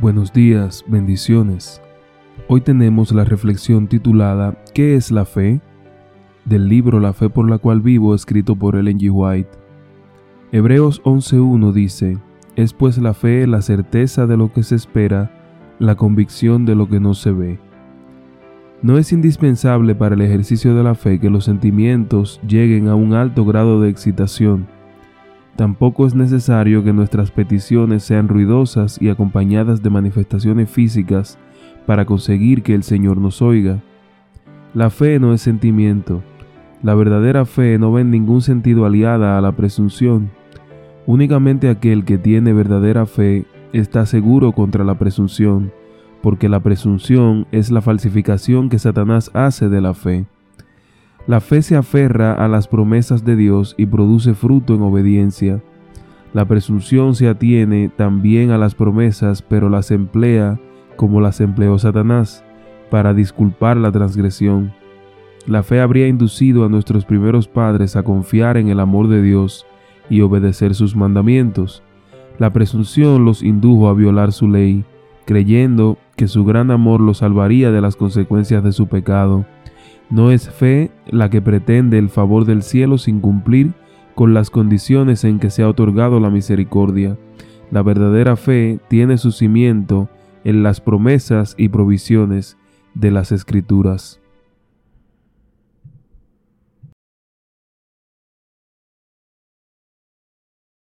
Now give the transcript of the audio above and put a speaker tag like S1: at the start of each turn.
S1: Buenos días, bendiciones. Hoy tenemos la reflexión titulada ¿Qué es la fe? del libro La fe por la cual vivo escrito por Ellen G. White. Hebreos 11.1 dice, Es pues la fe la certeza de lo que se espera, la convicción de lo que no se ve. No es indispensable para el ejercicio de la fe que los sentimientos lleguen a un alto grado de excitación Tampoco es necesario que nuestras peticiones sean ruidosas y acompañadas de manifestaciones físicas para conseguir que el Señor nos oiga. La fe no es sentimiento. La verdadera fe no ve en ningún sentido aliada a la presunción. Únicamente aquel que tiene verdadera fe está seguro contra la presunción, porque la presunción es la falsificación que Satanás hace de la fe. La fe se aferra a las promesas de Dios y produce fruto en obediencia. La presunción se atiene también a las promesas, pero las emplea como las empleó Satanás, para disculpar la transgresión. La fe habría inducido a nuestros primeros padres a confiar en el amor de Dios y obedecer sus mandamientos. La presunción los indujo a violar su ley, creyendo que su gran amor los salvaría de las consecuencias de su pecado. No es fe la que pretende el favor del cielo sin cumplir con las condiciones en que se ha otorgado la misericordia. La verdadera fe tiene su cimiento en las promesas y provisiones de las Escrituras.